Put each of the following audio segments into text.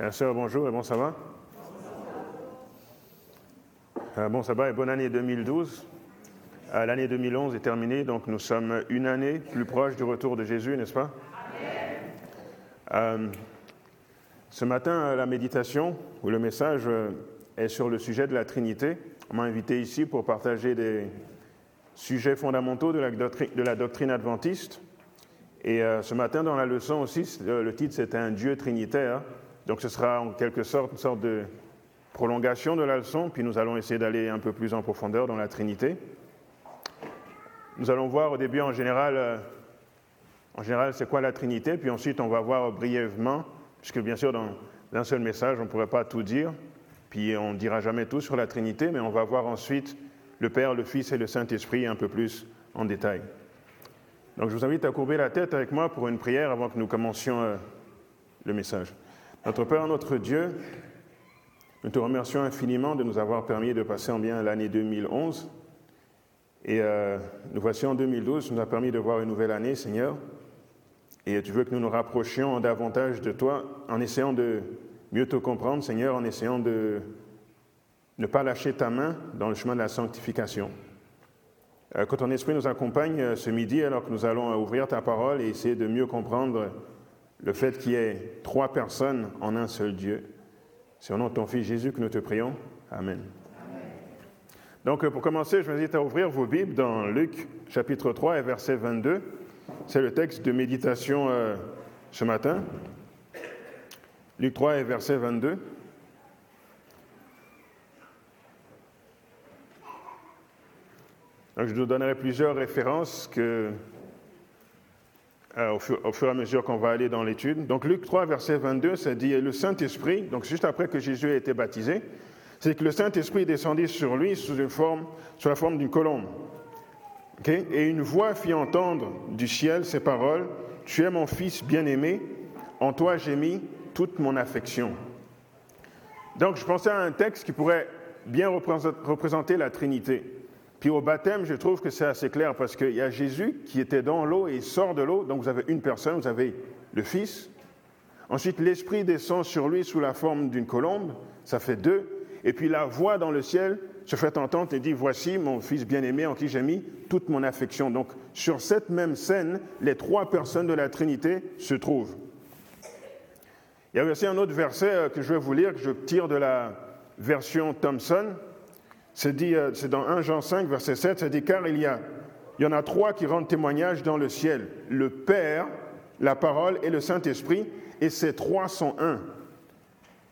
Bien sûr, bonjour et bon ça va euh, Bon ça va et bonne année 2012. Euh, L'année 2011 est terminée, donc nous sommes une année plus proche du retour de Jésus, n'est-ce pas? Euh, Ce matin, la méditation ou le message euh, est sur le sujet de la Trinité. On m'a invité ici pour partager des sujets fondamentaux de la doctrine, de la doctrine adventiste. Et euh, ce matin, dans la leçon aussi, le titre c'était un Dieu trinitaire. Donc ce sera en quelque sorte une sorte de prolongation de la leçon, puis nous allons essayer d'aller un peu plus en profondeur dans la Trinité. Nous allons voir au début en général, euh, en général c'est quoi la Trinité, puis ensuite on va voir brièvement, puisque bien sûr dans un seul message on ne pourrait pas tout dire, puis on ne dira jamais tout sur la Trinité, mais on va voir ensuite le Père, le Fils et le Saint-Esprit un peu plus en détail. Donc je vous invite à courber la tête avec moi pour une prière avant que nous commencions euh, le message. Notre Père, notre Dieu, nous te remercions infiniment de nous avoir permis de passer en bien l'année 2011. Et euh, nous voici en 2012, tu nous as permis de voir une nouvelle année, Seigneur. Et tu veux que nous nous rapprochions davantage de toi en essayant de mieux te comprendre, Seigneur, en essayant de ne pas lâcher ta main dans le chemin de la sanctification. Euh, que ton esprit nous accompagne euh, ce midi alors que nous allons ouvrir ta parole et essayer de mieux comprendre le fait qu'il y ait trois personnes en un seul Dieu. C'est au nom de ton Fils Jésus que nous te prions. Amen. Donc, pour commencer, je vous invite à ouvrir vos Bibles dans Luc chapitre 3 et verset 22. C'est le texte de méditation euh, ce matin. Luc 3 et verset 22. Donc, je vous donnerai plusieurs références que, euh, au, fur, et à mesure qu'on va aller dans l'étude. Donc Luc 3, verset 22, ça dit Le Saint-Esprit, donc juste après que Jésus a été baptisé, c'est que le Saint-Esprit descendit sur lui sous, une forme, sous la forme d'une colombe. Et une voix fit entendre du ciel ces paroles Tu es mon Fils bien-aimé, en toi j'ai mis toute mon affection. Donc je pensais à un texte qui pourrait bien représenter la Trinité. Puis au baptême, je trouve que c'est assez clair parce qu'il y a Jésus qui était dans l'eau et il sort de l'eau. Donc vous avez une personne, vous avez le Fils. Ensuite, l'Esprit descend sur lui sous la forme d'une colombe, ça fait deux. Et puis la voix dans le ciel se fait entendre et dit, voici mon Fils bien-aimé en qui j'ai mis toute mon affection. Donc sur cette même scène, les trois personnes de la Trinité se trouvent. Il y a aussi un autre verset que je vais vous lire, que je tire de la version Thomson. C'est dit, c'est dans 1 Jean 5, verset 7, c'est dit, car il y, a, il y en a trois qui rendent témoignage dans le ciel, le Père, la parole et le Saint-Esprit, et ces trois sont un.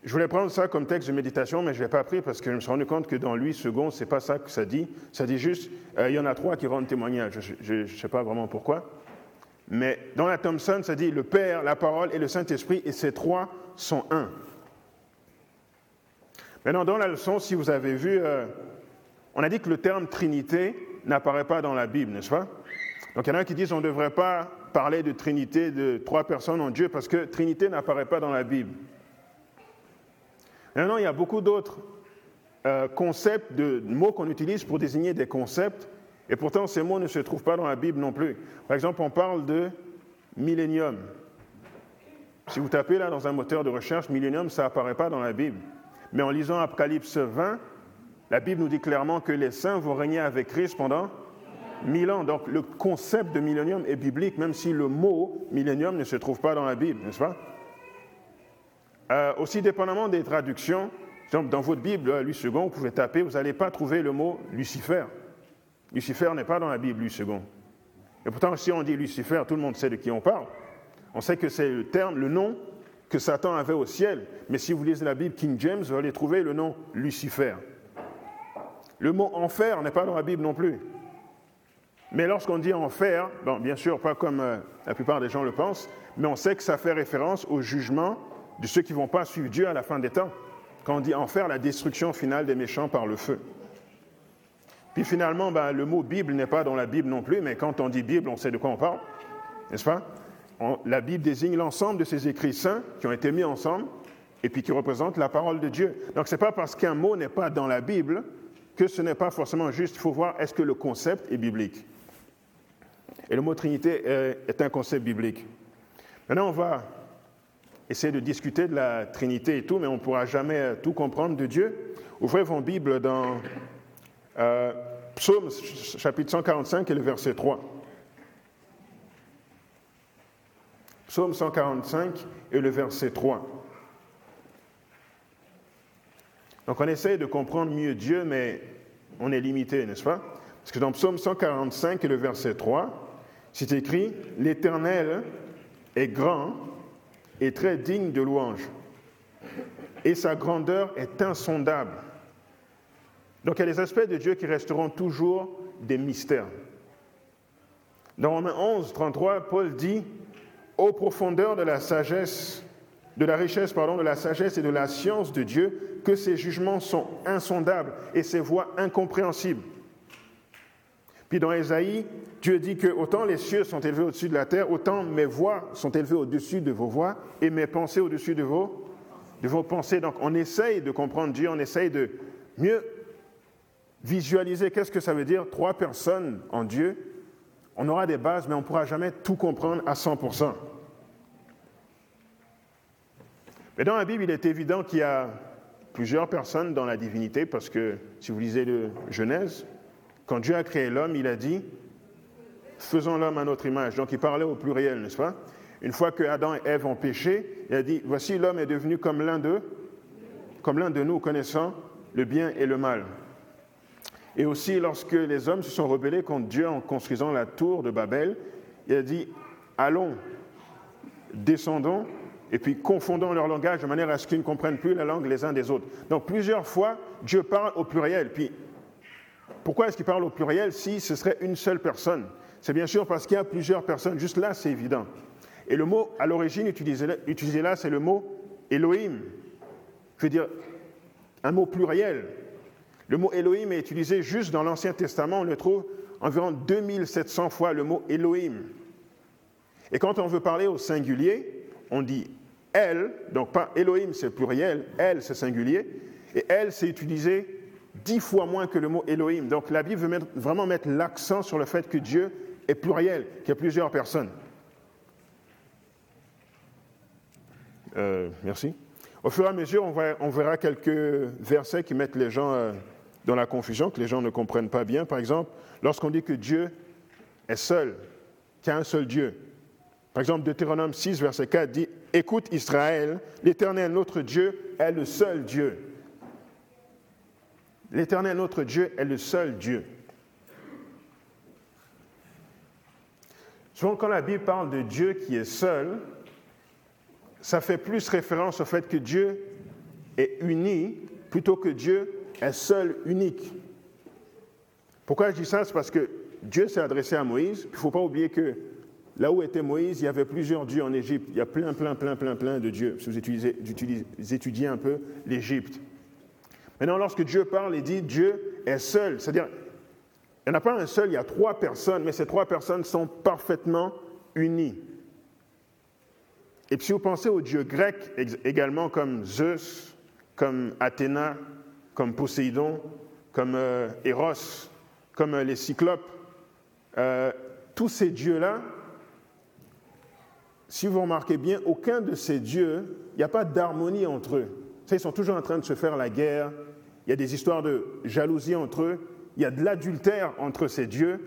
Je voulais prendre ça comme texte de méditation, mais je ne l'ai pas pris parce que je me suis rendu compte que dans lui, second, ce n'est pas ça que ça dit. Ça dit juste, euh, il y en a trois qui rendent témoignage. Je ne sais pas vraiment pourquoi. Mais dans la Thomson, ça dit le Père, la parole et le Saint-Esprit, et ces trois sont un. Maintenant, dans la leçon, si vous avez vu, euh, on a dit que le terme Trinité n'apparaît pas dans la Bible, n'est-ce pas? Donc il y en a qui disent qu'on ne devrait pas parler de Trinité, de trois personnes en Dieu, parce que Trinité n'apparaît pas dans la Bible. Maintenant, il y a beaucoup d'autres euh, concepts, de mots qu'on utilise pour désigner des concepts, et pourtant ces mots ne se trouvent pas dans la Bible non plus. Par exemple, on parle de millénium. Si vous tapez là dans un moteur de recherche, millénium, ça n'apparaît pas dans la Bible. Mais en lisant Apocalypse 20, la Bible nous dit clairement que les saints vont régner avec Christ pendant mille ans. Donc le concept de millénium est biblique, même si le mot millénium ne se trouve pas dans la Bible, n'est-ce pas? Euh, Aussi dépendamment des traductions, dans votre Bible, Louis II, vous pouvez taper, vous n'allez pas trouver le mot Lucifer. Lucifer n'est pas dans la Bible, Louis II. Et pourtant, si on dit Lucifer, tout le monde sait de qui on parle. On sait que c'est le terme, le nom que Satan avait au ciel. Mais si vous lisez la Bible King James, vous allez trouver le nom Lucifer. Le mot enfer n'est pas dans la Bible non plus. Mais lorsqu'on dit enfer, bien sûr, pas comme euh, la plupart des gens le pensent, mais on sait que ça fait référence au jugement de ceux qui ne vont pas suivre Dieu à la fin des temps. Quand on dit enfer, la destruction finale des méchants par le feu. Puis finalement, ben, le mot Bible n'est pas dans la Bible non plus, mais quand on dit Bible, on sait de quoi on parle, n'est-ce pas? La Bible désigne l'ensemble de ces écrits saints qui ont été mis ensemble et puis qui représentent la parole de Dieu. Donc ce n'est pas parce qu'un mot n'est pas dans la Bible que ce n'est pas forcément juste. Il faut voir est-ce que le concept est biblique. Et le mot Trinité est un concept biblique. Maintenant, on va essayer de discuter de la Trinité et tout, mais on ne pourra jamais tout comprendre de Dieu. Ouvrez vos Bibles dans euh, Psaume chapitre 145 et le verset 3. Psaume 145 et le verset 3. Donc on essaye de comprendre mieux Dieu, mais on est limité, n'est-ce pas? Parce que dans Psaume 145 et le verset 3, c'est écrit, L'Éternel est grand et très digne de louange, et sa grandeur est insondable. Donc il y a des aspects de Dieu qui resteront toujours des mystères. Dans Romains 11, 33, Paul dit, Ô profondeur de la sagesse, de la richesse pardon, de la sagesse et de la science de Dieu, que ses jugements sont insondables et ses voies incompréhensibles. Puis dans Ésaïe, Dieu dit que autant les cieux sont élevés au-dessus de la terre, autant mes voix sont élevées au-dessus de vos voix et mes pensées au-dessus de vos, de vos pensées. Donc on essaye de comprendre Dieu, on essaye de mieux visualiser qu'est-ce que ça veut dire trois personnes en Dieu. On aura des bases, mais on ne pourra jamais tout comprendre à 100%. Mais dans la Bible, il est évident qu'il y a plusieurs personnes dans la divinité, parce que si vous lisez le Genèse, quand Dieu a créé l'homme, il a dit Faisons l'homme à notre image. Donc il parlait au pluriel, n'est-ce pas? Une fois que Adam et Ève ont péché, il a dit Voici l'homme est devenu comme l'un d'eux, comme l'un de nous, connaissant le bien et le mal. Et aussi, lorsque les hommes se sont rebellés contre Dieu en construisant la tour de Babel, il a dit Allons, descendons et puis confondons leur langage de manière à ce qu'ils ne comprennent plus la langue les uns des autres. Donc plusieurs fois, Dieu parle au pluriel. Puis pourquoi est-ce qu'il parle au pluriel si ce serait une seule personne? C'est bien sûr parce qu'il y a plusieurs personnes. Juste là, c'est évident. Et le mot à l'origine utilisé, utilisé là, c'est le mot Elohim. Je veux dire, un mot pluriel. Le mot Elohim est utilisé juste dans l'Ancien Testament. On le trouve environ 2700 fois, le mot Elohim. Et quand on veut parler au singulier, on dit elle, donc pas Elohim c'est pluriel, elle c'est singulier, et elle c'est utilisé dix fois moins que le mot Elohim. Donc la Bible veut vraiment mettre l'accent sur le fait que Dieu est pluriel, qu'il y a plusieurs personnes. Euh, merci. Au fur et à mesure, on, verra quelques versets qui mettent les gens euh, dans la confusion, que les gens ne comprennent pas bien. Par exemple, lorsqu'on dit que Dieu est seul, qu'il y a un seul Dieu, par exemple, Deutéronome 6, verset 4 dit Écoute Israël, l'Éternel notre Dieu est le seul Dieu. L'Éternel notre Dieu est le seul Dieu. Souvent, quand la Bible parle de Dieu qui est seul, ça fait plus référence au fait que Dieu est uni plutôt que Dieu est seul, unique. Pourquoi je dis ça? C'est parce que Dieu s'est adressé à Moïse. Il ne faut pas oublier que Là où était Moïse, il y avait plusieurs dieux en Égypte. Il y a plein, plein, plein, plein, plein de dieux. Si vous étudiez, un peu l'Égypte. Maintenant, lorsque Dieu parle, il dit Dieu est seul. C'est-à-dire, il n'y en a pas un seul, il y a trois personnes, mais ces trois personnes sont parfaitement unies. Et puis si vous pensez aux dieux grecs également, comme Zeus, comme Athéna, comme Poséidon, comme euh, Eros, comme euh, les Cyclopes, euh, tous ces dieux-là, si vous remarquez bien, aucun de ces dieux, il n'y a pas d'harmonie entre eux. Ils sont toujours en train de se faire la guerre, il y a des histoires de jalousie entre eux, il y a de l'adultère entre ces dieux,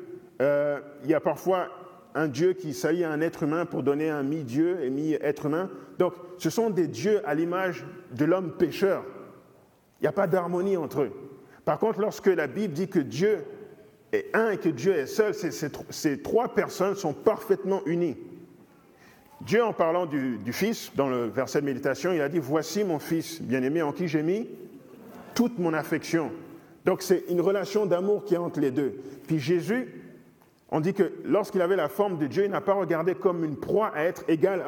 euh, il y a parfois un dieu qui s'allie à un être humain pour donner un mi-dieu et mi-être humain. Donc ce sont des dieux à l'image de l'homme pécheur. Il n'y a pas d'harmonie entre eux. Par contre, lorsque la Bible dit que Dieu est un et que Dieu est seul, ces trois personnes sont parfaitement unies. Dieu, en parlant du, Fils, dans le verset de méditation, il a dit, Voici mon Fils bien-aimé en qui j'ai mis toute mon affection. Donc c'est une relation d'amour qui est entre les deux. Puis Jésus, on dit que lorsqu'il avait la forme de Dieu, il n'a pas regardé comme une proie à être égal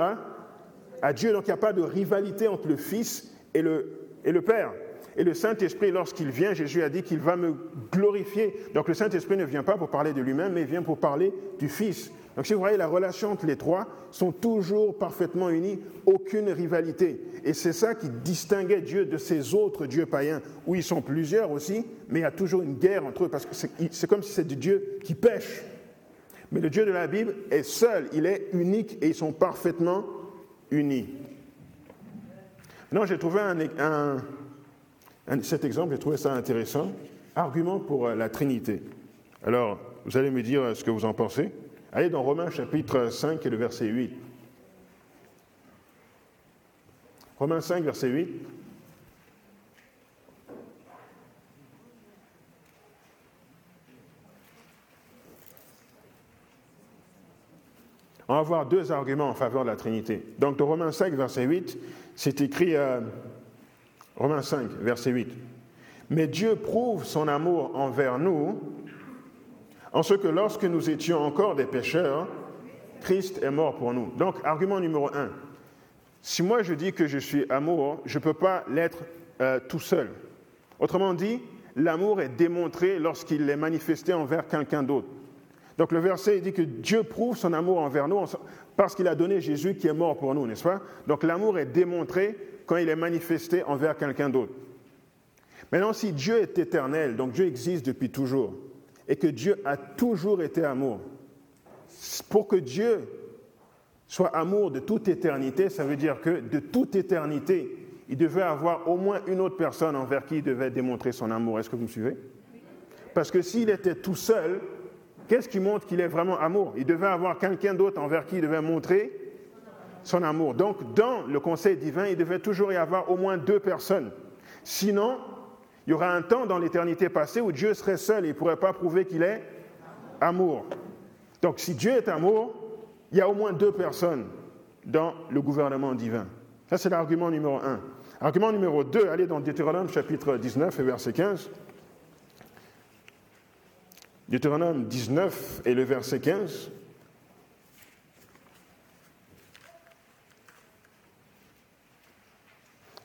à, Dieu. Donc il n'y a pas de rivalité entre le Fils et le Père. Et le Saint-Esprit, lorsqu'il vient, Jésus a dit qu'il va me glorifier. Donc le Saint-Esprit ne vient pas pour parler de lui-même, mais il vient pour parler du Fils. Donc si vous voyez la relation entre les trois, sont toujours parfaitement unis, aucune rivalité. Et c'est ça qui distinguait Dieu de ces autres dieux païens, où ils sont plusieurs aussi, mais il y a toujours une guerre entre eux, parce que c'est comme si c'était Dieu qui pêche. Mais le Dieu de la Bible est seul, il est unique et ils sont parfaitement unis. Non, j'ai trouvé un, cet exemple, j'ai trouvé ça intéressant. Argument pour euh, la Trinité. Alors, vous allez me dire euh, ce que vous en pensez. Allez dans Romains chapitre 5 et le verset 8. Romains 5, verset 8. On va avoir deux arguments en faveur de la Trinité. Donc, dans Romains 5, verset 8, c'est écrit, euh, Romains 5, verset 8. Mais Dieu prouve son amour envers nous en ce que lorsque nous étions encore des pécheurs, Christ est mort pour nous. Donc, argument numéro un. Si moi je dis que je suis amour, je ne peux pas l'être euh, tout seul. Autrement dit, l'amour est démontré lorsqu'il est manifesté envers quelqu'un d'autre. Donc le verset dit que Dieu prouve son amour envers nous parce qu'il a donné Jésus qui est mort pour nous, n'est-ce pas? Donc l'amour est démontré quand il est manifesté envers quelqu'un d'autre. Maintenant, si Dieu est éternel, donc Dieu existe depuis toujours, et que Dieu a toujours été amour, pour que Dieu soit amour de toute éternité, ça veut dire que de toute éternité, il devait avoir au moins une autre personne envers qui il devait démontrer son amour. Est-ce que vous me suivez? Parce que s'il était tout seul, Qu'est-ce qui montre qu'il est vraiment amour? Il devait avoir quelqu'un d'autre envers qui il devait montrer son amour. Donc, dans le conseil divin, il devait toujours y avoir au moins deux personnes. Sinon, il y aura un temps dans l'éternité passée où Dieu serait seul et ne pourrait pas prouver qu'il est amour. Donc, si Dieu est amour, il y a au moins deux personnes dans le gouvernement divin. Ça, c'est l'argument numéro un. Argument numéro deux, allez dans Deutéronome chapitre 19 et verset 15. Deutéronome 19 et le verset 15.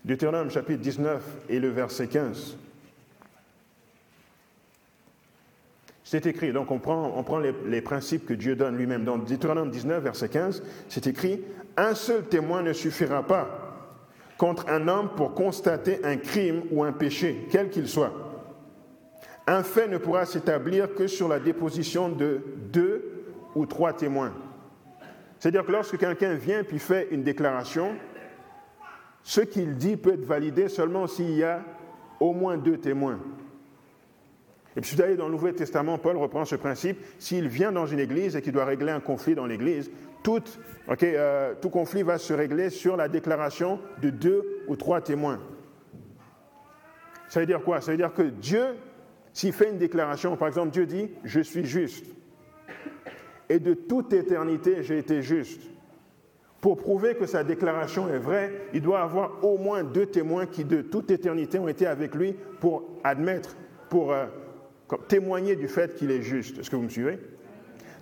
Deutéronome chapitre 19 et le verset 15. C'est écrit, donc on prend, les, les, principes que Dieu donne lui-même. Dans Deutéronome 19, verset 15, c'est écrit, Un seul témoin ne suffira pas contre un homme pour constater un crime ou un péché, quel qu'il soit. Un fait ne pourra s'établir que sur la déposition de deux ou trois témoins. C'est-à-dire que lorsque quelqu'un vient puis fait une déclaration, ce qu'il dit peut être validé seulement s'il y a au moins deux témoins. Et puis, d'ailleurs, dans le Nouveau Testament, Paul reprend ce principe. S'il vient dans une église et qu'il doit régler un conflit dans l'église, tout, euh, tout conflit va se régler sur la déclaration de deux ou trois témoins. Ça veut dire quoi? Ça veut dire que Dieu s'il fait une déclaration, par exemple, Dieu dit, je suis juste. Et de toute éternité, j'ai été juste. Pour prouver que sa déclaration est vraie, il doit avoir au moins deux témoins qui, de toute éternité, ont été avec lui pour admettre, pour euh, témoigner du fait qu'il est juste. Est-ce que vous me suivez?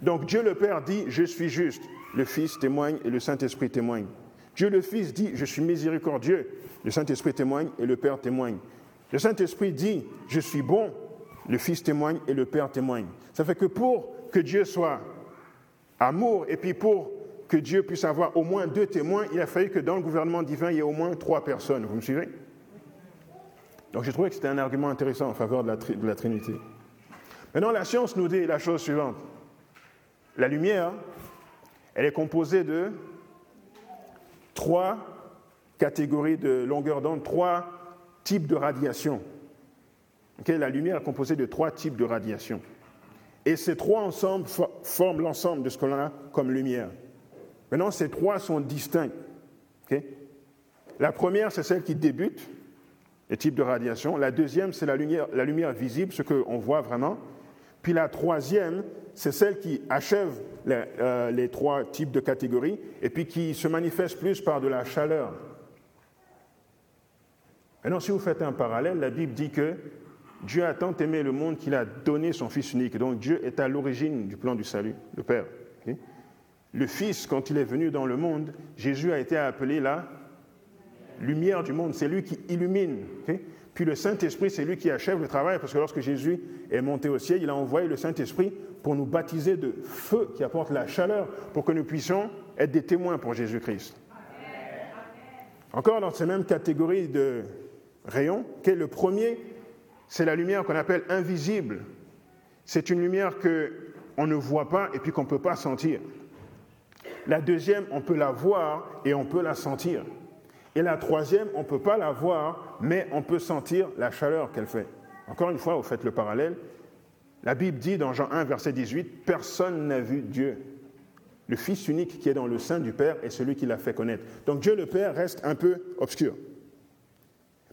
Donc Dieu le Père dit, je suis juste. Le Fils témoigne et le Saint-Esprit témoigne. Dieu le Fils dit, je suis miséricordieux. Le Saint-Esprit témoigne et le Père témoigne. Le Saint-Esprit dit, je suis bon le Fils témoigne et le Père témoigne. Ça fait que pour que Dieu soit amour et puis pour que Dieu puisse avoir au moins deux témoins, il a fallu que dans le gouvernement divin, il y ait au moins trois personnes. Vous me suivez? Donc j'ai trouvé que c'était un argument intéressant en faveur de la, Trinité. Maintenant, la science nous dit la chose suivante. La lumière, elle est composée de trois catégories de longueur d'onde, trois types de radiation la lumière est composée de trois types de radiation. Et ces trois ensemble forment l'ensemble de ce qu'on a comme lumière. Maintenant, ces trois sont distincts. la première, c'est celle qui débute, les types de radiation. La deuxième, c'est la lumière, visible, ce qu'on voit vraiment. Puis la troisième, c'est celle qui achève euh, les, trois types de catégories et puis qui se manifeste plus par de la chaleur. Maintenant, si vous faites un parallèle, la Bible dit que Dieu a tant aimé le monde qu'il a donné son Fils unique. Donc Dieu est à l'origine du plan du salut, le Père. Le Fils, quand il est venu dans le monde, Jésus a été appelé la lumière du monde. C'est lui qui illumine. Puis le Saint-Esprit, c'est lui qui achève le travail, parce que lorsque Jésus est monté au ciel, il a envoyé le Saint-Esprit pour nous baptiser de feu qui apporte la chaleur, pour que nous puissions être des témoins pour Jésus-Christ. Encore dans ces mêmes catégories de rayons, le premier? C'est la lumière qu'on appelle invisible. C'est une lumière qu'on ne voit pas et puis qu'on ne peut pas sentir. La deuxième, on peut la voir et on peut la sentir. Et la troisième, on ne peut pas la voir, mais on peut sentir la chaleur qu'elle fait. Encore une fois, vous faites le parallèle. La Bible dit dans Jean 1, verset 18, Personne n'a vu Dieu. Le Fils unique qui est dans le sein du Père est celui qui l'a fait connaître. Donc Dieu le Père reste un peu obscur.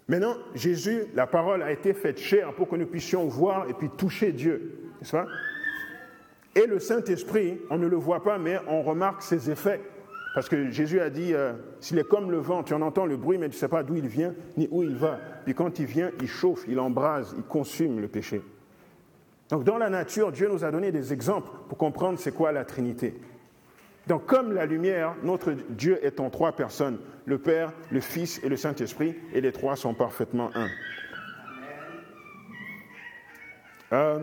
Maintenant, Jésus, la parole a été faite chair pour que nous puissions voir et puis toucher Dieu. N'est-ce Et le Saint-Esprit, on ne le voit pas, mais on remarque ses effets. Parce que Jésus a dit, euh, s'il est comme le vent, tu en entends le bruit, mais tu ne sais pas d'où il vient ni où il va. Puis quand il vient, il chauffe, il embrase, il consume le péché. Donc dans la nature, Dieu nous a donné des exemples pour comprendre c'est quoi la Trinité. Donc comme la lumière, notre Dieu est en trois personnes, le Père, le Fils et le Saint-Esprit, et les trois sont parfaitement un. Euh,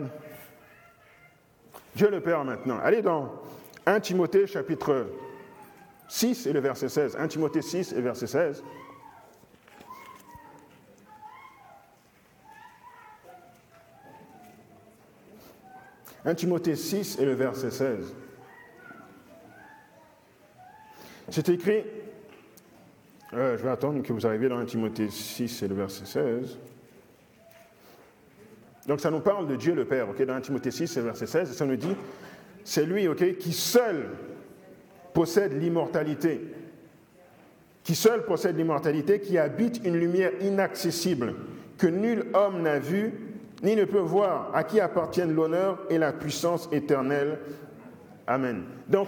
Dieu le Père maintenant. Allez dans 1 Timothée chapitre 6 et le verset 16. 1 Timothée 6 et verset 16. « 1 Timothée 6 et le verset 16. C'est écrit, euh, je vais attendre que vous arriviez dans 1 Timothée 6 et le verset 16. Donc ça nous parle de Dieu le Père, ok, dans 1 Timothée 6 et le verset 16, et ça nous dit, c'est lui, ok, qui seul possède l'immortalité, qui seul possède l'immortalité, qui habite une lumière inaccessible, que nul homme n'a vue, ni ne peut voir, à qui appartiennent l'honneur et la puissance éternelle. Amen. Donc,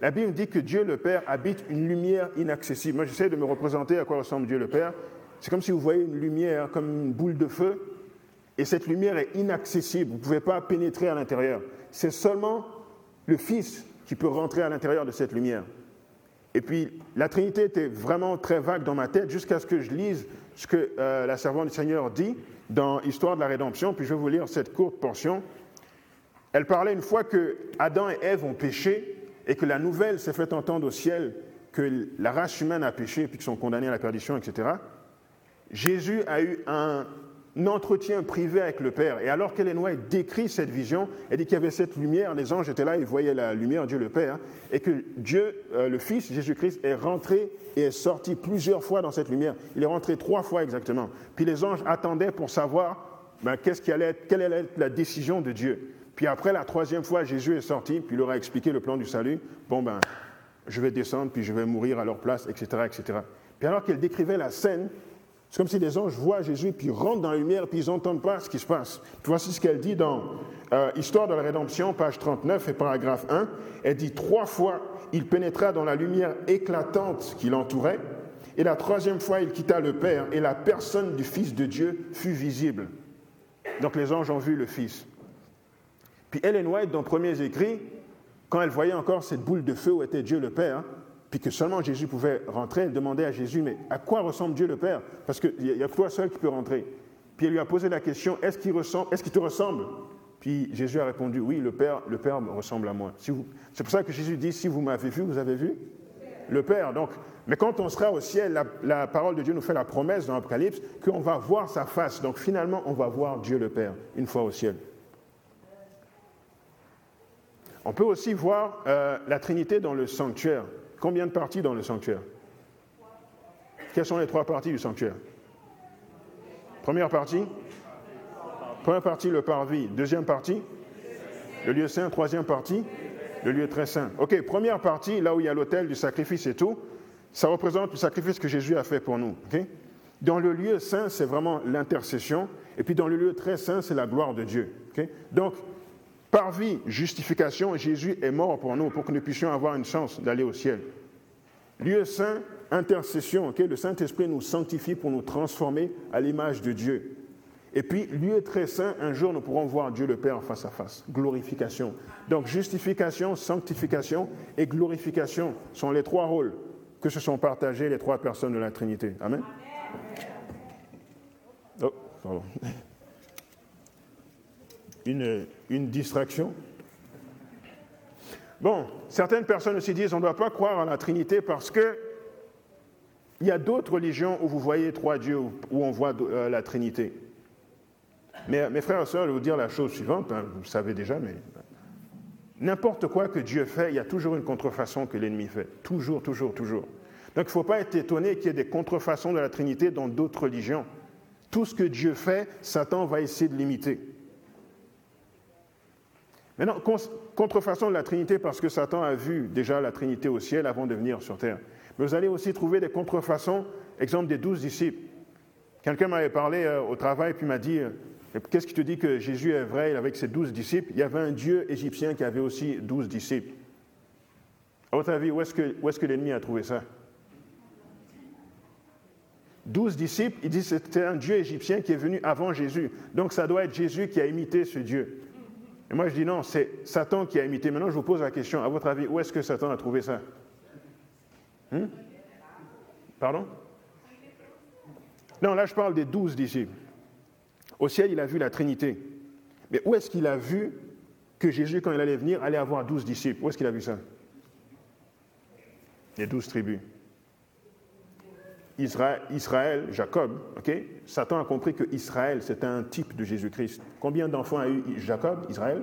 la Bible dit que Dieu le Père habite une lumière inaccessible. Moi, j'essaie de me représenter à quoi ressemble Dieu le Père. C'est comme si vous voyez une lumière, comme une boule de feu, et cette lumière est inaccessible. Vous ne pouvez pas pénétrer à l'intérieur. C'est seulement le Fils qui peut rentrer à l'intérieur de cette lumière. Et puis, la Trinité était vraiment très vague dans ma tête jusqu'à ce que je lise ce que euh, la servante du Seigneur dit dans Histoire de la rédemption. Puis je vais vous lire cette courte portion. Elle parlait une fois que Adam et Ève ont péché et que la nouvelle s'est fait entendre au ciel que la race humaine a péché et puis qu'ils sont condamnés à la perdition, etc. Jésus a eu un entretien privé avec le Père. Et alors qu'Hélène White décrit cette vision, elle dit qu'il y avait cette lumière, les anges étaient là, ils voyaient la lumière, Dieu le Père, et que Dieu, euh, le Fils, Jésus-Christ, est rentré et est sorti plusieurs fois dans cette lumière. Il est rentré trois fois exactement. Puis les anges attendaient pour savoir ben, qu'est-ce qui allait quelle allait être la décision de Dieu. Puis après la troisième fois, Jésus est sorti, puis il leur a expliqué le plan du salut. Bon ben, je vais descendre, puis je vais mourir à leur place, etc., etc. Puis alors qu'elle décrivait la scène, c'est comme si les anges voient Jésus, puis rentrent dans la lumière, puis ils n'entendent pas ce qui se passe. voici ce qu'elle dit dans euh, Histoire de la rédemption, page 39 et paragraphe 1. Elle dit trois fois, il pénétra dans la lumière éclatante qui l'entourait, et la troisième fois, il quitta le Père, et la personne du Fils de Dieu fut visible. Donc les anges ont vu le Fils. Puis Ellen White, dans Premiers Écrits, quand elle voyait encore cette boule de feu où était Dieu le Père, puis que seulement Jésus pouvait rentrer, elle demandait à Jésus, mais à quoi ressemble Dieu le Père? Parce qu'il n'y a que toi seul qui peux rentrer. Puis elle lui a posé la question, est-ce qu'il est te ressemble? Puis Jésus a répondu, oui, le Père, le Père me ressemble à moi. c'est pour ça que Jésus dit, si vous m'avez vu, vous avez vu le Père. Donc, mais quand on sera au ciel, la, la parole de Dieu nous fait la promesse dans l'Apocalypse qu'on va voir sa face. Donc finalement, on va voir Dieu le Père une fois au ciel. On peut aussi voir euh, la Trinité dans le sanctuaire. Combien de parties dans le sanctuaire? Quelles sont les trois parties du sanctuaire? Première partie? Première partie, le parvis. Deuxième partie? Le lieu saint. Troisième partie? Le lieu très saint. Ok, première partie, là où il y a l'autel du sacrifice et tout, ça représente le sacrifice que Jésus a fait pour nous. Dans le lieu saint, c'est vraiment l'intercession. Et puis dans le lieu très saint, c'est la gloire de Dieu. Donc, par vie, justification, Jésus est mort pour nous, pour que nous puissions avoir une chance d'aller au ciel. Lieu saint, intercession, le Saint-Esprit nous sanctifie pour nous transformer à l'image de Dieu. Et puis, lieu très saint, un jour nous pourrons voir Dieu le Père face à face. Glorification. Donc, justification, sanctification et glorification sont les trois rôles que se sont partagés les trois personnes de la Trinité. Amen. Oh, pardon une, distraction. Bon, certaines personnes aussi disent on ne doit pas croire en la Trinité parce que il y a d'autres religions où vous voyez trois dieux, où on voit euh, la Trinité. Mais mes frères et sœurs, je vais vous dire la chose suivante, hein, vous le savez déjà, mais n'importe quoi que Dieu fait, il y a toujours une contrefaçon que l'ennemi fait. Toujours, toujours, toujours. Donc il ne faut pas être étonné qu'il y ait des contrefaçons de la Trinité dans d'autres religions. Tout ce que Dieu fait, Satan va essayer de l'imiter. Maintenant, contrefaçon de la Trinité parce que Satan a vu déjà la Trinité au ciel avant de venir sur terre. Mais vous allez aussi trouver des contrefaçons, exemple des douze disciples. Quelqu'un m'avait parlé euh, au travail puis m'a dit euh, Qu'est-ce qui te dit que Jésus est vrai avec ses douze disciples? Il y avait un dieu égyptien qui avait aussi douze disciples. À votre avis, où est-ce que, que l'ennemi a trouvé ça? Douze disciples, il dit c'était un dieu égyptien qui est venu avant Jésus. Donc ça doit être Jésus qui a imité ce dieu. Et moi je dis non, c'est Satan qui a imité. Maintenant je vous pose la question, à votre avis, où est-ce que Satan a trouvé ça? Hmm? Pardon? Non, là je parle des douze disciples. Au ciel, il a vu la Trinité. Mais où est-ce qu'il a vu que Jésus, quand il allait venir, allait avoir douze disciples? Où est-ce qu'il a vu ça? Les douze tribus. Israël, Jacob, Satan a compris que Israël, c'est un type de Jésus-Christ. Combien d'enfants a eu Jacob, Israël?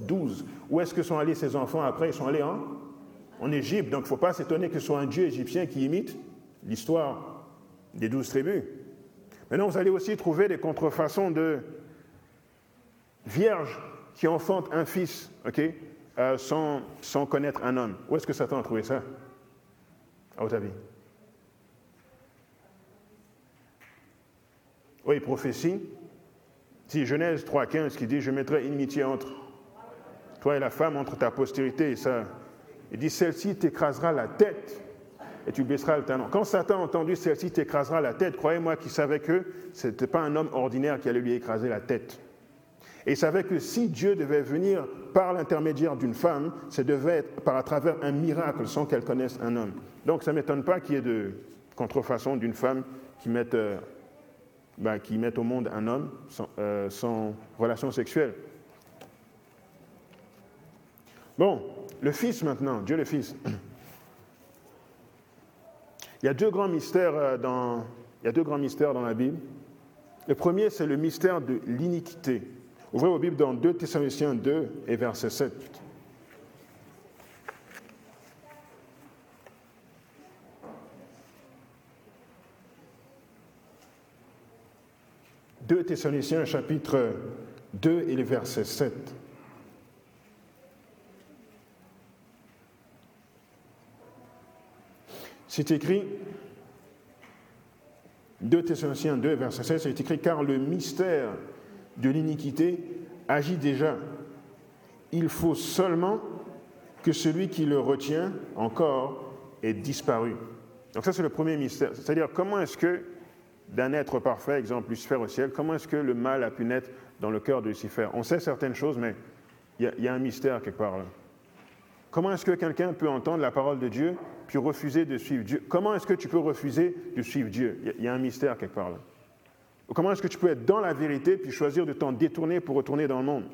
Douze. Où est-ce que sont allés ces enfants après? Ils sont allés en, en Égypte. Donc il ne faut pas s'étonner que ce soit un Dieu égyptien qui imite l'histoire des douze tribus. Maintenant, vous allez aussi trouver des contrefaçons de vierges qui enfantent un fils, ok, euh, sans, connaître un homme. Où est-ce que Satan a trouvé ça À votre Oui, prophétie. Si Genèse 3,15 qui dit Je mettrai inimitié entre toi et la femme, entre ta postérité et ça. Il dit Celle-ci t'écrasera la tête et tu baisseras le talon. Quand Satan a entendu Celle-ci t'écrasera la tête, croyez-moi qu'il savait que ce n'était pas un homme ordinaire qui allait lui écraser la tête. Et il savait que si Dieu devait venir par l'intermédiaire d'une femme, ça devait être par à travers un miracle sans qu'elle connaisse un homme. Donc ça ne m'étonne pas qu'il y ait de contrefaçon d'une femme qui mette ben, qui mettent au monde un homme euh, sans, relation sexuelle. Bon, le Fils maintenant, Dieu le Fils. Il y a deux grands mystères euh, dans, il y a deux grands mystères dans la Bible. Le premier, c'est le mystère de l'iniquité. Ouvrez vos Bibles dans 2 Thessaloniciens 2 et verset 7. 2 Thessaloniciens chapitre 2 et le verset 7. C'est écrit, 2 Thessaloniciens 2, verset 7, c'est écrit, car le mystère de l'iniquité agit déjà. Il faut seulement que celui qui le retient encore ait disparu. Donc ça, c'est le premier mystère. C'est-à-dire, comment est-ce que d'un être parfait, exemple Lucifer au ciel, comment est-ce que le mal a pu naître dans le cœur de Lucifer? On sait certaines choses, mais il y, a un mystère quelque part là. Comment est-ce que quelqu'un peut entendre la parole de Dieu puis refuser de suivre Dieu? Comment est-ce que tu peux refuser de suivre Dieu? Il y, a un mystère quelque part là. Comment est-ce que tu peux être dans la vérité puis choisir de t'en détourner pour retourner dans le monde?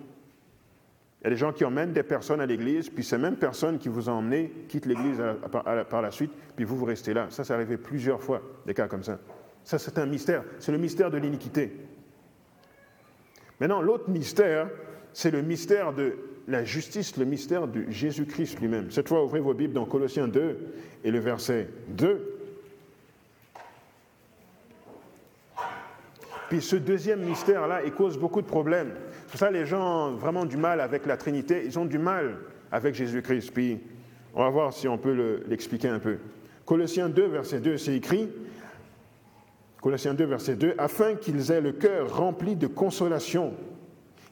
Il y a des gens qui emmènent des personnes à l'église, puis ces mêmes personnes qui vous ont emmené quittent l'église par la suite, puis vous, vous restez là. Ça, c'est arrivé plusieurs fois, des cas comme ça. Ça, c'est un mystère. C'est le mystère de l'iniquité. Maintenant, l'autre mystère, c'est le mystère de la justice, le mystère de Jésus-Christ lui-même. Cette fois, ouvrez vos Bibles dans Colossiens 2 et le verset 2. Puis ce deuxième mystère-là, il cause beaucoup de problèmes. C'est ça les gens ont vraiment du mal avec la Trinité, ils ont du mal avec Jésus-Christ. Puis on va voir si on peut l'expliquer un peu. Colossiens 2, verset 2, c'est écrit Colossiens 2, verset 2, afin qu'ils aient le cœur rempli de consolation,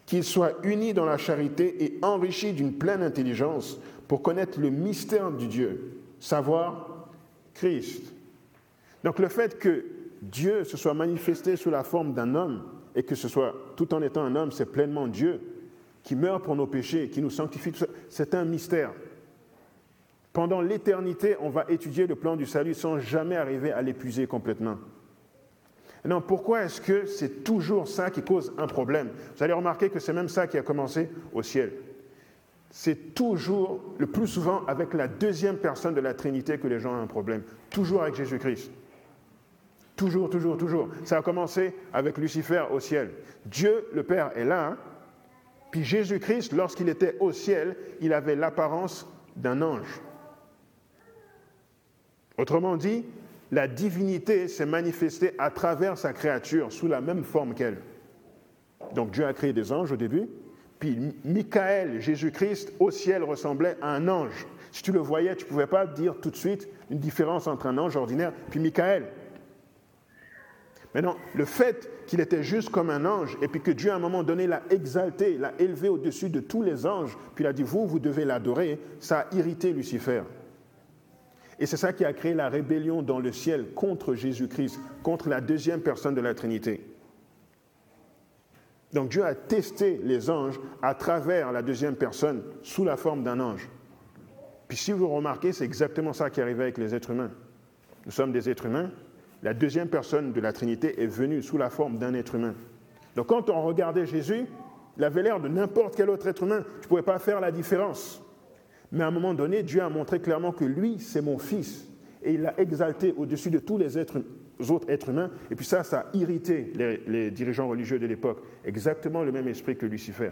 qu'ils soient unis dans la charité et enrichis d'une pleine intelligence pour connaître le mystère du Dieu, savoir Christ. Donc le fait que Dieu se soit manifesté sous la forme d'un homme et que ce soit tout en étant un homme, c'est pleinement Dieu qui meurt pour nos péchés, qui nous sanctifie, c'est un mystère. Pendant l'éternité, on va étudier le plan du salut sans jamais arriver à l'épuiser complètement. Non, pourquoi est-ce que c'est toujours ça qui cause un problème? Vous allez remarquer que c'est même ça qui a commencé au ciel. C'est toujours, le plus souvent, avec la deuxième personne de la Trinité que les gens ont un problème. Toujours avec Jésus-Christ. Toujours, toujours, toujours. Ça a commencé avec Lucifer au ciel. Dieu, le Père, est là. Puis Jésus-Christ, lorsqu'il était au ciel, il avait l'apparence d'un ange. Autrement dit, la divinité s'est manifestée à travers sa créature sous la même forme qu'elle. Donc Dieu a créé des anges au début, puis Michael, Jésus-Christ, au ciel ressemblait à un ange. Si tu le voyais, tu ne pouvais pas dire tout de suite une différence entre un ange ordinaire puis Michael. Mais non, le fait qu'il était juste comme un ange, et puis que Dieu à un moment donné l'a exalté, l'a élevé au-dessus de tous les anges, puis il a dit, vous, vous devez l'adorer, ça a irrité Lucifer. Et c'est ça qui a créé la rébellion dans le ciel contre Jésus-Christ, contre la deuxième personne de la Trinité. Donc Dieu a testé les anges à travers la deuxième personne sous la forme d'un ange. Puis si vous remarquez, c'est exactement ça qui arrivait avec les êtres humains. Nous sommes des êtres humains. La deuxième personne de la Trinité est venue sous la forme d'un être humain. Donc quand on regardait Jésus, il avait l'air de n'importe quel autre être humain. Je ne pouvais pas faire la différence. Mais à un moment donné, Dieu a montré clairement que lui, c'est mon fils. Et il l'a exalté au-dessus de tous les autres êtres humains. Et puis ça, ça a irrité les, dirigeants religieux de l'époque. Exactement le même esprit que Lucifer.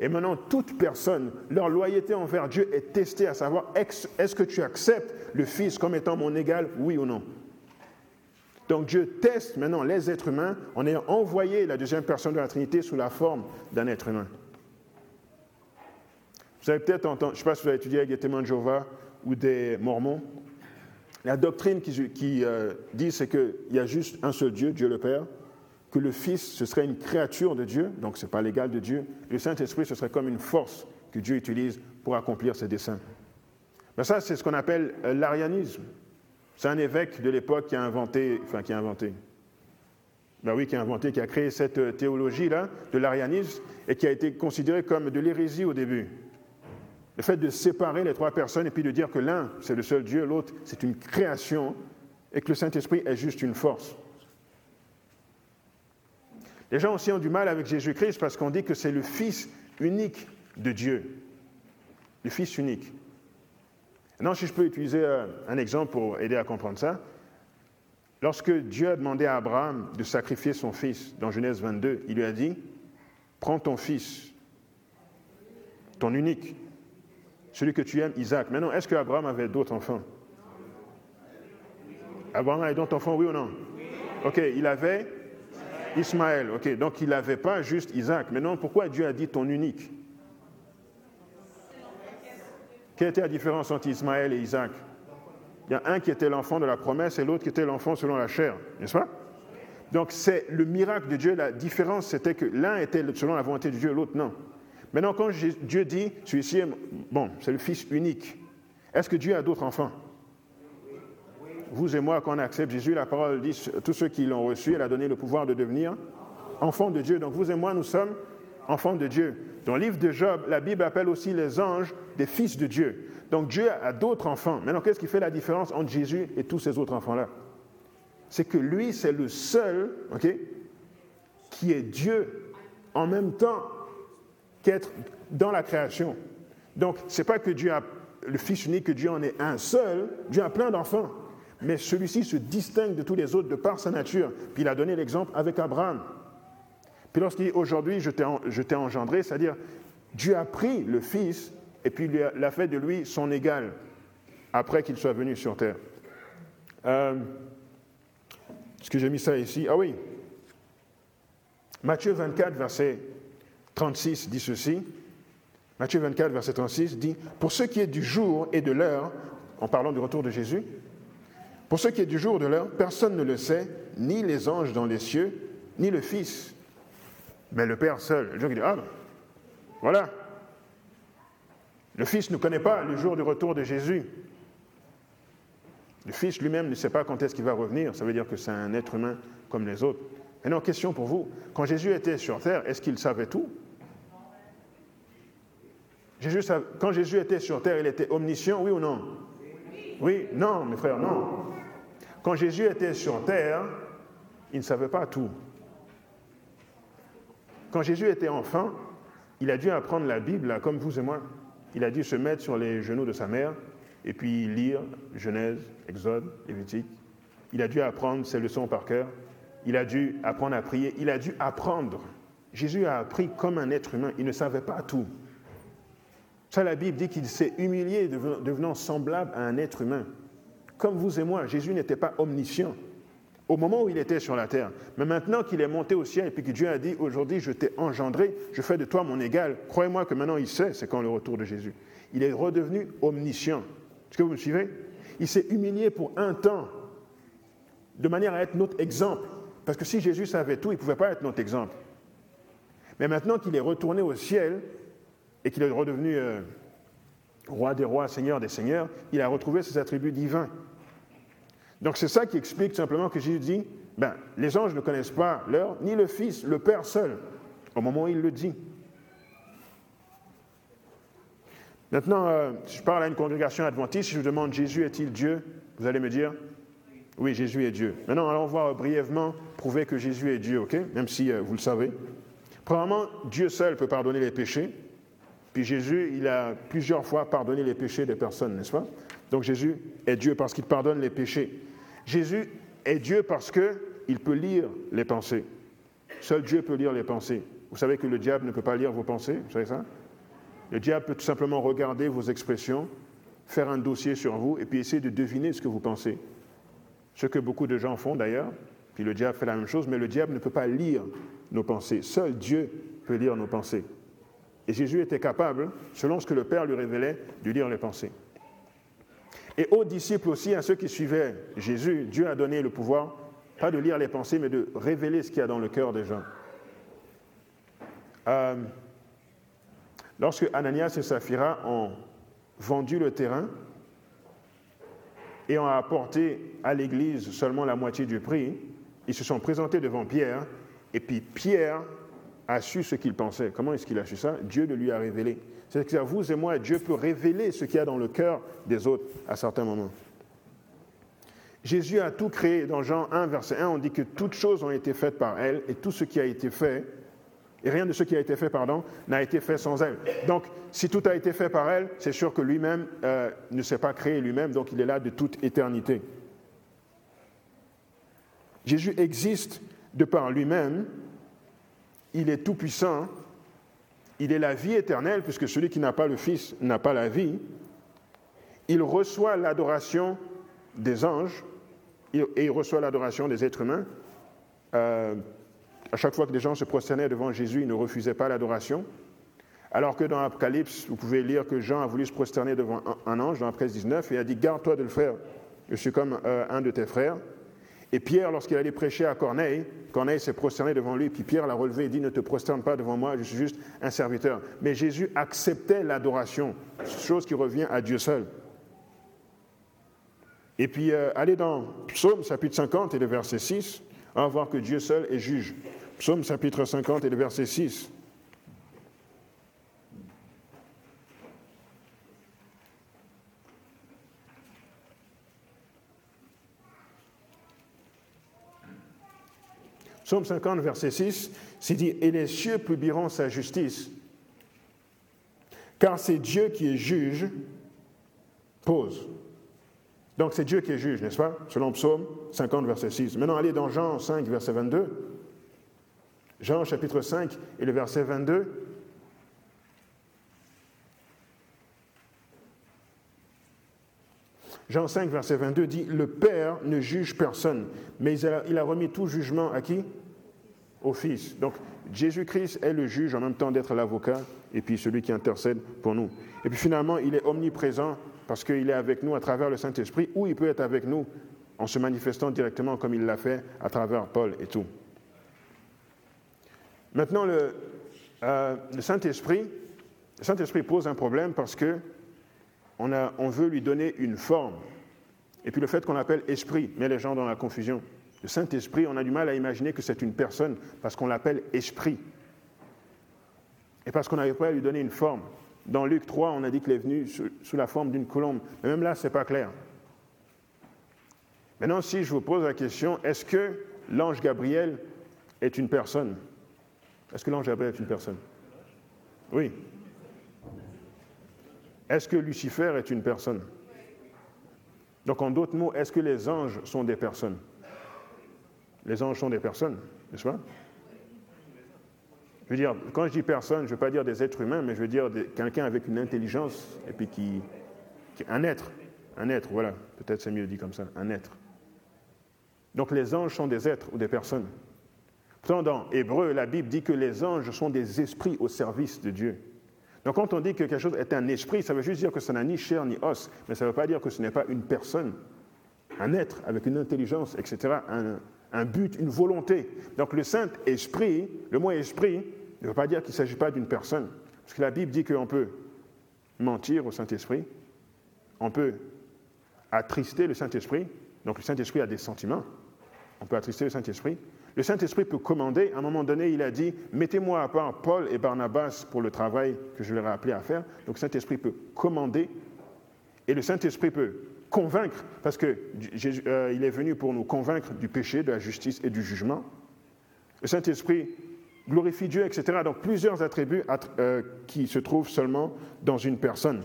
Et maintenant, toute personne, leur loyauté envers Dieu est testée à savoir est-ce que tu acceptes le Fils comme étant mon égal, oui ou non? Donc Dieu teste maintenant les êtres humains en ayant envoyé la deuxième personne de la Trinité sous la forme d'un être humain. Vous avez peut-être entendu, je ne sais pas si vous avez étudié avec des témoins de Jéhovah ou des Mormons, la doctrine qui, euh, dit, c'est qu'il y a juste un seul Dieu, Dieu le Père, que le Fils, ce serait une créature de Dieu, donc ce n'est pas l'égal de Dieu. Le Saint-Esprit, ce serait comme une force que Dieu utilise pour accomplir ses desseins. Mais ça, c'est ce qu'on appelle euh, l'arianisme. C'est un évêque de l'époque qui a inventé, enfin qui a inventé, ben oui, qui a inventé, qui a créé cette euh, théologie-là de l'arianisme et qui a été considérée comme de l'hérésie au début. Le fait de séparer les trois personnes et puis de dire que l'un, c'est le seul Dieu, l'autre, c'est une création, et que le Saint-Esprit est juste une force. Les gens aussi ont du mal avec Jésus-Christ parce qu'on dit que c'est le Fils unique de Dieu. Le Fils unique. Non, si je peux utiliser euh, un exemple pour aider à comprendre ça. Lorsque Dieu a demandé à Abraham de sacrifier son fils dans Genèse 22, il lui a dit, prends ton fils, ton unique, celui que tu aimes, Isaac. Maintenant, est-ce qu'Abraham avait d'autres enfants? Abraham avait d'autres enfants, oui ou non? Ok, il avait Ismaël. Ok, donc il n'avait pas juste Isaac. Maintenant, pourquoi Dieu a dit ton unique? Quelle était la différence entre Ismaël et Isaac? Il y a un qui était l'enfant de la promesse et l'autre qui était l'enfant selon la chair, n'est-ce pas? Donc c'est le miracle de Dieu. La différence, c'était que l'un était selon la volonté de Dieu, l'autre non. Maintenant, quand Dieu dit, celui-ci, bon, c'est le Fils unique, est-ce que Dieu a d'autres enfants? Vous et moi, quand on accepte Jésus, la parole dit, tous ceux qui l'ont reçu, elle a donné le pouvoir de devenir enfants de Dieu. Donc vous et moi, nous sommes enfants de Dieu. Dans le livre de Job, la Bible appelle aussi les anges des fils de Dieu. Donc Dieu a d'autres enfants. Maintenant, qu'est-ce qui fait la différence entre Jésus et tous ces autres enfants-là? C'est que lui, c'est le seul ok, qui est Dieu en même temps qu'être dans la création. Donc, ce n'est pas que Dieu a le Fils unique, que Dieu en est un seul, Dieu a plein d'enfants. Mais celui-ci se distingue de tous les autres de par sa nature. Puis il a donné l'exemple avec Abraham. Puis lorsqu'il dit aujourd'hui je t'ai engendré, c'est-à-dire Dieu a pris le Fils et puis il a fait de lui son égal après qu'il soit venu sur terre. Euh, est-ce que j'ai mis ça ici? Ah oui. Matthieu 24, verset 36 dit ceci. Matthieu 24, verset 36 dit, Pour ce qui est du jour et de l'heure, en parlant du retour de Jésus, pour ce qui est du jour et de l'heure, personne ne le sait, ni les anges dans les cieux, ni le Fils, mais le Père seul. Le qui ah, voilà. Le Fils ne connaît pas le jour du retour de Jésus. Le Fils lui-même ne sait pas quand est-ce qu'il va revenir. Ça veut dire que c'est un être humain comme les autres. Maintenant, question pour vous. Quand Jésus était sur terre, est-ce qu'il savait tout? Quand Jésus était sur terre, il était omniscient, oui ou non? Oui, non, mes frères, non. Quand Jésus était sur terre, il ne savait pas tout. Quand Jésus était enfant, il a dû apprendre la Bible, comme vous et moi. Il a dû se mettre sur les genoux de sa mère et puis lire Genèse, Exode, Lévitique. Il a dû apprendre ses leçons par cœur. Il a dû apprendre à prier. Il a dû apprendre. Jésus a appris comme un être humain. Il ne savait pas tout. Ça, la Bible dit qu'il s'est humilié, devenant semblable à un être humain. comme vous et moi. Jésus n'était pas omniscient au moment où il était sur la terre. Mais maintenant qu'il est monté au ciel et que Dieu a dit, aujourd'hui je t'ai engendré, je fais de toi mon égal, croyez-moi que maintenant il sait, c'est quand le retour de Jésus. Il est redevenu omniscient. Est-ce que vous me suivez? Il s'est humilié pour un temps, de manière à être notre exemple. Parce que si Jésus savait tout, il ne pouvait pas être notre exemple. Mais maintenant qu'il est retourné au ciel et qu'il est redevenu euh, roi des rois, seigneur des seigneurs, il a retrouvé ses attributs divins. Donc c'est ça qui explique simplement que Jésus dit, ben, les anges ne connaissent pas l'heure, ni le Fils, le Père seul, au moment où il le dit. Maintenant, euh, si je parle à une congrégation adventiste, si je demande Jésus est-il Dieu, vous allez me dire oui, Jésus est Dieu. Maintenant, allons voir brièvement prouver que Jésus est Dieu, ok? Même si euh, vous le savez. Premièrement, Dieu seul peut pardonner les péchés. Puis Jésus, il a plusieurs fois pardonné les péchés des personnes, n'est-ce pas? Donc Jésus est Dieu parce qu'il pardonne les péchés. Jésus est Dieu parce qu'il peut lire les pensées. Seul Dieu peut lire les pensées. Vous savez que le diable ne peut pas lire vos pensées, vous savez ça? Le diable peut tout simplement regarder vos expressions, faire un dossier sur vous et puis essayer de deviner ce que vous pensez. Ce que beaucoup de gens font d'ailleurs, le diable fait la même chose, mais le diable ne peut pas lire nos pensées. Seul Dieu peut lire nos pensées. Et Jésus était capable, selon ce que le Père lui révélait, de lire les pensées. Et aux disciples aussi, à ceux qui suivaient Jésus, Dieu a donné le pouvoir, pas de lire les pensées, mais de révéler ce qu'il y a dans le cœur des gens. Euh, lorsque Ananias et Saphira ont vendu le terrain et ont apporté à l'Église seulement la moitié du prix, ils se sont présentés devant Pierre, et puis Pierre a su ce qu'il pensait. Comment est-ce qu'il a su ça? Dieu le lui a révélé. C'est-à-dire vous et moi, Dieu peut révéler ce qu'il y a dans le cœur des autres à certains moments. Jésus a tout créé. Dans Jean 1, verset 1, on dit que toutes choses ont été faites par elle et tout ce qui a été fait, et rien de ce qui a été fait, pardon, n'a été fait sans elle. Donc, si tout a été fait par elle, c'est sûr que lui-même euh, ne s'est pas créé lui-même, donc il est là de toute éternité. Jésus existe de par lui-même, il est tout-puissant, il est la vie éternelle, puisque celui qui n'a pas le Fils n'a pas la vie. Il reçoit l'adoration des anges et il reçoit l'adoration des êtres humains. Euh, à chaque fois que les gens se prosternaient devant Jésus, ils ne refusaient pas l'adoration. Alors que dans l'Apocalypse, vous pouvez lire que Jean a voulu se prosterner devant un, ange dans l'Apocalypse 19 et a dit Garde-toi de le faire, je suis comme euh, un de tes frères. Et Pierre, lorsqu'il allait prêcher à Corneille, Corneille s'est prosterné devant lui, puis Pierre l'a relevé et dit, ne te prosterne pas devant moi, je suis juste un serviteur. Mais Jésus acceptait l'adoration, chose qui revient à Dieu seul. Et puis, euh, allez dans Psaume chapitre 50 et le verset 6, on va voir que Dieu seul est juge. Psaume chapitre 50 et le verset 6. Psaume 50, verset 6, c'est dit Et les cieux publieront sa justice, car c'est Dieu qui est juge, pose. Donc c'est Dieu qui est juge, n'est-ce pas Selon Psaume 50, verset 6. Maintenant, allez dans Jean 5, verset 22. Jean chapitre 5 et le verset 22. Jean 5, verset 22 dit, Le Père ne juge personne, mais il a remis tout jugement à qui? Au Fils. Donc Jésus-Christ est le juge en même temps d'être l'avocat et puis celui qui intercède pour nous. Et puis finalement, il est omniprésent parce qu'il est avec nous à travers le Saint-Esprit ou il peut être avec nous en se manifestant directement comme il l'a fait à travers Paul et tout. Maintenant, le, euh, Saint-Esprit, pose un problème parce que on, a, on veut lui donner une forme. Et puis le fait qu'on l'appelle esprit met les gens dans la confusion. Le Saint-Esprit, on a du mal à imaginer que c'est une personne parce qu'on l'appelle esprit. Et parce qu'on n'arrive pas à lui donner une forme. Dans Luc 3, on a dit qu'il est venu sous, la forme d'une colombe. Mais même là, ce n'est pas clair. Maintenant, si je vous pose la question, est-ce que l'ange Gabriel est une personne? Est-ce que l'ange Gabriel est une personne? Oui. Est-ce que Lucifer est une personne? Donc, en d'autres mots, est-ce que les anges sont des personnes? Les anges sont des personnes, n'est-ce pas? Je veux dire, quand je dis personne, je ne veux pas dire des êtres humains, mais je veux dire quelqu'un avec une intelligence et puis qui, un être, un être, voilà, peut-être c'est mieux dit comme ça, un être. Donc les anges sont des êtres ou des personnes. Pourtant, dans Hébreu, la Bible dit que les anges sont des esprits au service de Dieu. Donc quand on dit que quelque chose est un esprit, ça veut juste dire que ça n'a ni chair ni os, mais ça ne veut pas dire que ce n'est pas une personne, un être avec une intelligence, etc., un but, une volonté. Donc le Saint-Esprit, le mot esprit, ne veut pas dire qu'il ne s'agit pas d'une personne. Parce que la Bible dit qu'on peut mentir au Saint-Esprit, on peut attrister le Saint-Esprit, donc le Saint-Esprit a des sentiments, on peut attrister le Saint-Esprit. Le Saint-Esprit peut commander, à un moment donné, il a dit, mettez-moi à part Paul et Barnabas pour le travail que je leur ai appelé à faire. Donc le Saint-Esprit peut commander, et le Saint-Esprit peut convaincre, parce qu'il euh, est venu pour nous convaincre du péché, de la justice et du jugement. Le Saint-Esprit glorifie Dieu, etc. Donc plusieurs attributs euh, qui se trouvent seulement dans une personne.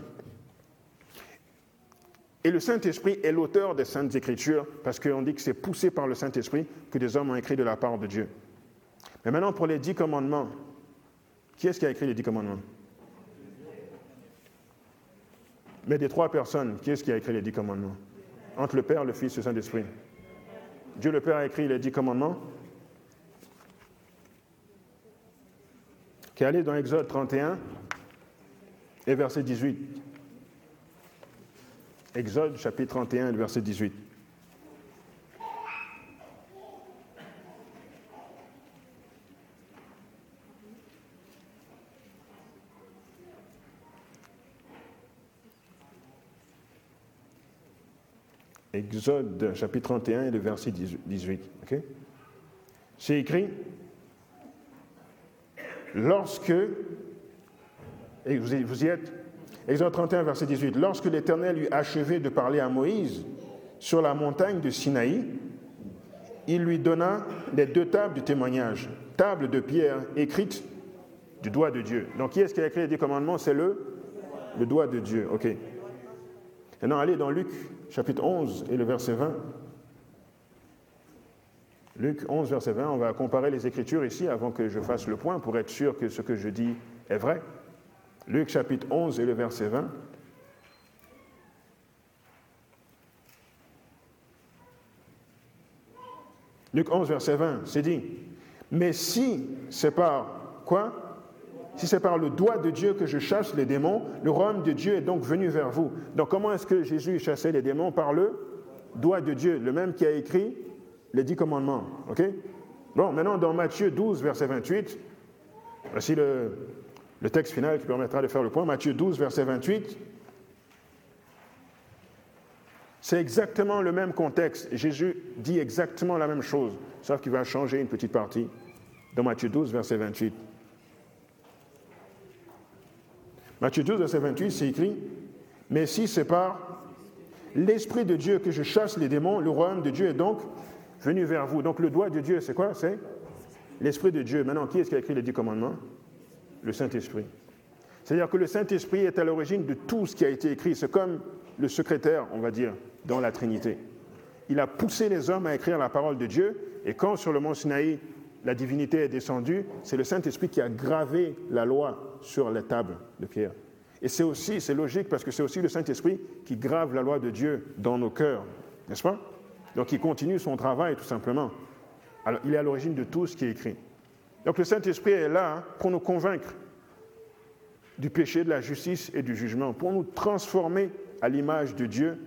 Et le Saint-Esprit est l'auteur des Saintes Écritures, parce qu'on dit que c'est poussé par le Saint-Esprit que des hommes ont écrit de la part de Dieu. Mais maintenant, pour les dix commandements, qui est-ce qui a écrit les dix commandements? Mais des trois personnes, qui est-ce qui a écrit les dix commandements? Entre le Père, le Fils et le Saint-Esprit. Dieu le Père a écrit les dix commandements. Qui est dans Exode 31 et verset 18. Exode chapitre 31 verset 18. Exode chapitre 31 et le verset 18. C'est écrit, lorsque, vous y êtes, Exode 31, verset 18, lorsque l'Éternel eut achevé de parler à Moïse sur la montagne de Sinaï, il lui donna les deux tables du témoignage, tables de pierre écrites du doigt de Dieu. Donc qui est-ce qui a écrit les commandements? C'est le, le doigt de Dieu. OK? Maintenant, allez dans Luc chapitre 11 et le verset 20. Luc 11, verset 20, on va comparer les Écritures ici avant que je fasse le point pour être sûr que ce que je dis est vrai. Luc chapitre 11 et le verset 20. Luc 11, verset 20, c'est dit, mais si c'est par quoi? Si c'est par le doigt de Dieu que je chasse les démons, le royaume de Dieu est donc venu vers vous. Donc comment est-ce que Jésus chassait les démons Par le doigt de Dieu, le même qui a écrit les dix commandements. OK? Bon, maintenant dans Matthieu 12, verset 28, voici le, le texte final qui permettra de faire le point. Matthieu 12, verset 28. C'est exactement le même contexte. Jésus dit exactement la même chose, sauf qu'il va changer une petite partie dans Matthieu 12, verset 28. Matthieu 12, verset 28, c'est écrit, mais si c'est par l'Esprit de Dieu que je chasse les démons, le royaume de Dieu est donc venu vers vous. Donc le doigt de Dieu, c'est quoi? C'est l'Esprit de Dieu. Maintenant, qui est-ce qui a écrit les dix commandements? Le Saint-Esprit. C'est-à-dire que le Saint-Esprit est à l'origine de tout ce qui a été écrit. C'est comme le secrétaire, on va dire, dans la Trinité. Il a poussé les hommes à écrire la parole de Dieu, et quand sur le mont Sinaï, la divinité est descendue, c'est le Saint-Esprit qui a gravé la loi sur les tables de pierre. Et c'est aussi, c'est logique parce que c'est aussi le Saint-Esprit qui grave la loi de Dieu dans nos cœurs, n'est-ce pas? Donc il continue son travail tout simplement. Alors il est à l'origine de tout ce qui est écrit. Donc le Saint-Esprit est là pour nous convaincre du péché, de la justice et du jugement, pour nous transformer à l'image de Dieu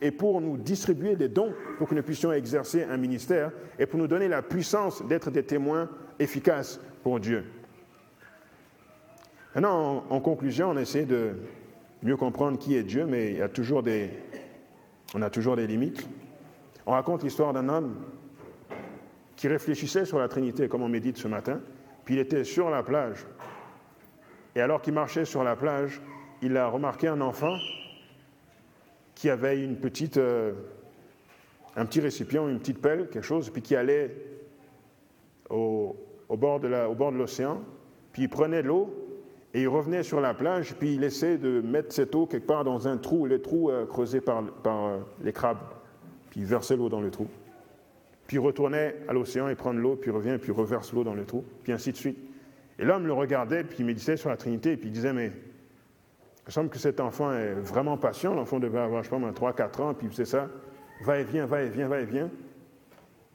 et pour nous distribuer des dons pour que nous puissions exercer un ministère et pour nous donner la puissance d'être des témoins efficaces pour Dieu. Maintenant, en, conclusion, on essaie de mieux comprendre qui est Dieu, mais il y a toujours des, on a toujours des limites. On raconte l'histoire d'un homme qui réfléchissait sur la Trinité, comme on médite ce matin, puis il était sur la plage. Et alors qu'il marchait sur la plage, il a remarqué un enfant qui avait une petite, euh, un petit récipient, une petite pelle, quelque chose, puis qui allait au, bord de l'océan, puis il prenait de l'eau et il revenait sur la plage, puis il essayait de mettre cette eau quelque part dans un trou, les trous euh, creusés par, par euh, les crabes, puis il versait l'eau dans le trou. Puis il retournait à l'océan et prendre l'eau, puis il revient, puis il reverse l'eau dans le trou, puis ainsi de suite. Et l'homme le regardait, puis il méditait sur la Trinité, puis il disait, mais Il semble que cet enfant est vraiment patient. L'enfant devait avoir, je pas, 3-4 ans, puis c'est ça. Va et vient, va et vient, va et vient.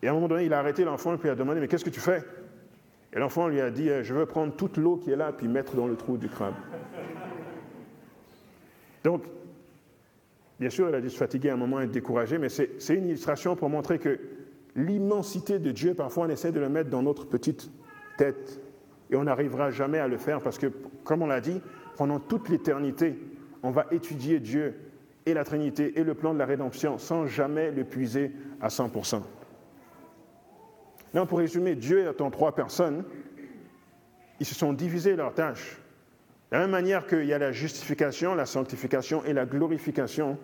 Et à un moment donné, il a arrêté l'enfant et puis il a demandé Mais qu'est-ce que tu fais? Et l'enfant lui a dit Je veux prendre toute l'eau qui est là puis mettre dans le trou du crabe. Donc, bien sûr, il a dû se fatiguer à un moment et être découragé, mais c'est une illustration pour montrer que l'immensité de Dieu, parfois on essaie de le mettre dans notre petite tête et on n'arrivera jamais à le faire parce que, comme on l'a dit, pendant toute l'éternité, on va étudier Dieu et la Trinité et le plan de la rédemption sans jamais le puiser à 100%. Non, pour résumer, Dieu étant trois personnes, ils se sont divisés leurs tâches. De la même manière qu'il y a la justification, la sanctification et la glorification,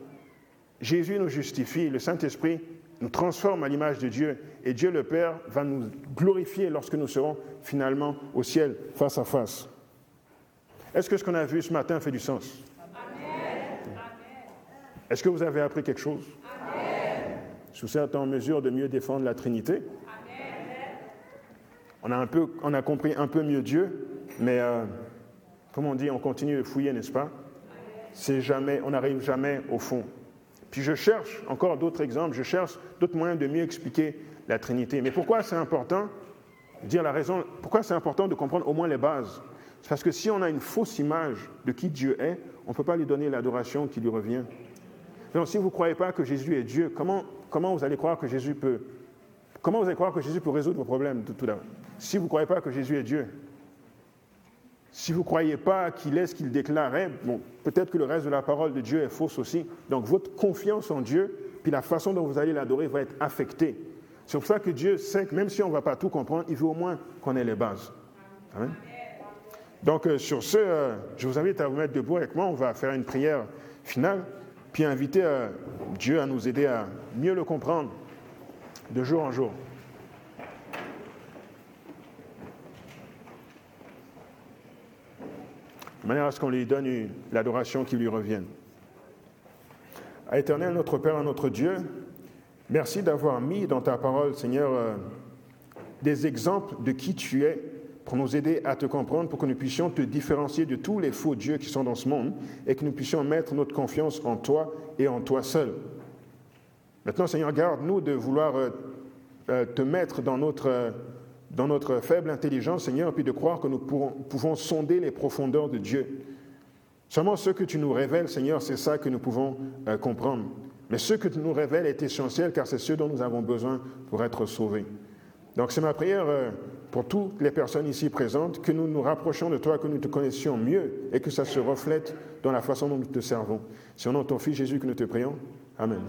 Jésus nous justifie, le Saint-Esprit nous transforme à l'image de Dieu et Dieu le Père va nous glorifier lorsque nous serons finalement au ciel face à face. Est-ce que ce qu'on a vu ce matin fait du sens? Est-ce que vous avez appris quelque chose? Est-ce que vous êtes en mesure de mieux défendre la Trinité. On a, compris un peu mieux Dieu, mais euh, comme on dit, on continue de fouiller, n'est-ce pas? C'est jamais, on n'arrive jamais au fond. Puis je cherche encore d'autres exemples, je cherche d'autres moyens de mieux expliquer la Trinité. Mais pourquoi c'est important Dire la raison, pourquoi c'est important de comprendre au moins les bases parce que si on a une fausse image de qui Dieu est, on ne peut pas lui donner l'adoration qui lui revient. Donc si vous ne croyez pas que Jésus est Dieu, comment, comment vous allez croire que Jésus peut Comment vous allez croire que Jésus peut résoudre vos problèmes tout, d'abord? Si vous ne croyez pas que Jésus est Dieu, si vous ne croyez pas qu'il est ce qu'il déclarait, bon, peut-être que le reste de la parole de Dieu est fausse aussi. Donc votre confiance en Dieu, puis la façon dont vous allez l'adorer va être affectée. C'est pour ça que Dieu sait que même si on ne va pas tout comprendre, il veut au moins qu'on ait les bases. Amen. Donc euh, sur ce, euh, je vous invite à vous mettre debout avec moi. On va faire une prière finale, puis inviter euh, Dieu à nous aider à mieux le comprendre de jour en jour. De manière à ce qu'on lui donne l'adoration qui lui revienne. À éternel, notre Père, notre Dieu, merci d'avoir mis dans ta parole, Seigneur, des exemples de qui tu es pour nous aider à te comprendre, pour que nous puissions te différencier de tous les faux dieux qui sont dans ce monde et que nous puissions mettre notre confiance en toi et en toi seul. Maintenant, Seigneur, garde-nous de vouloir euh, euh, te mettre dans notre, euh, dans notre faible intelligence, Seigneur, puis de croire que nous pouvons sonder les profondeurs de Dieu. Seulement ce que tu nous révèles, Seigneur, c'est ça que nous pouvons comprendre. Mais ce que tu nous révèles est essentiel car c'est ce dont nous avons besoin pour être sauvés. Donc c'est ma prière pour toutes les personnes ici présentes que nous nous rapprochions de toi, que nous te connaissions mieux et que ça se reflète dans la façon dont nous te servons. C'est au nom de ton Fils Jésus que nous te prions. Amen.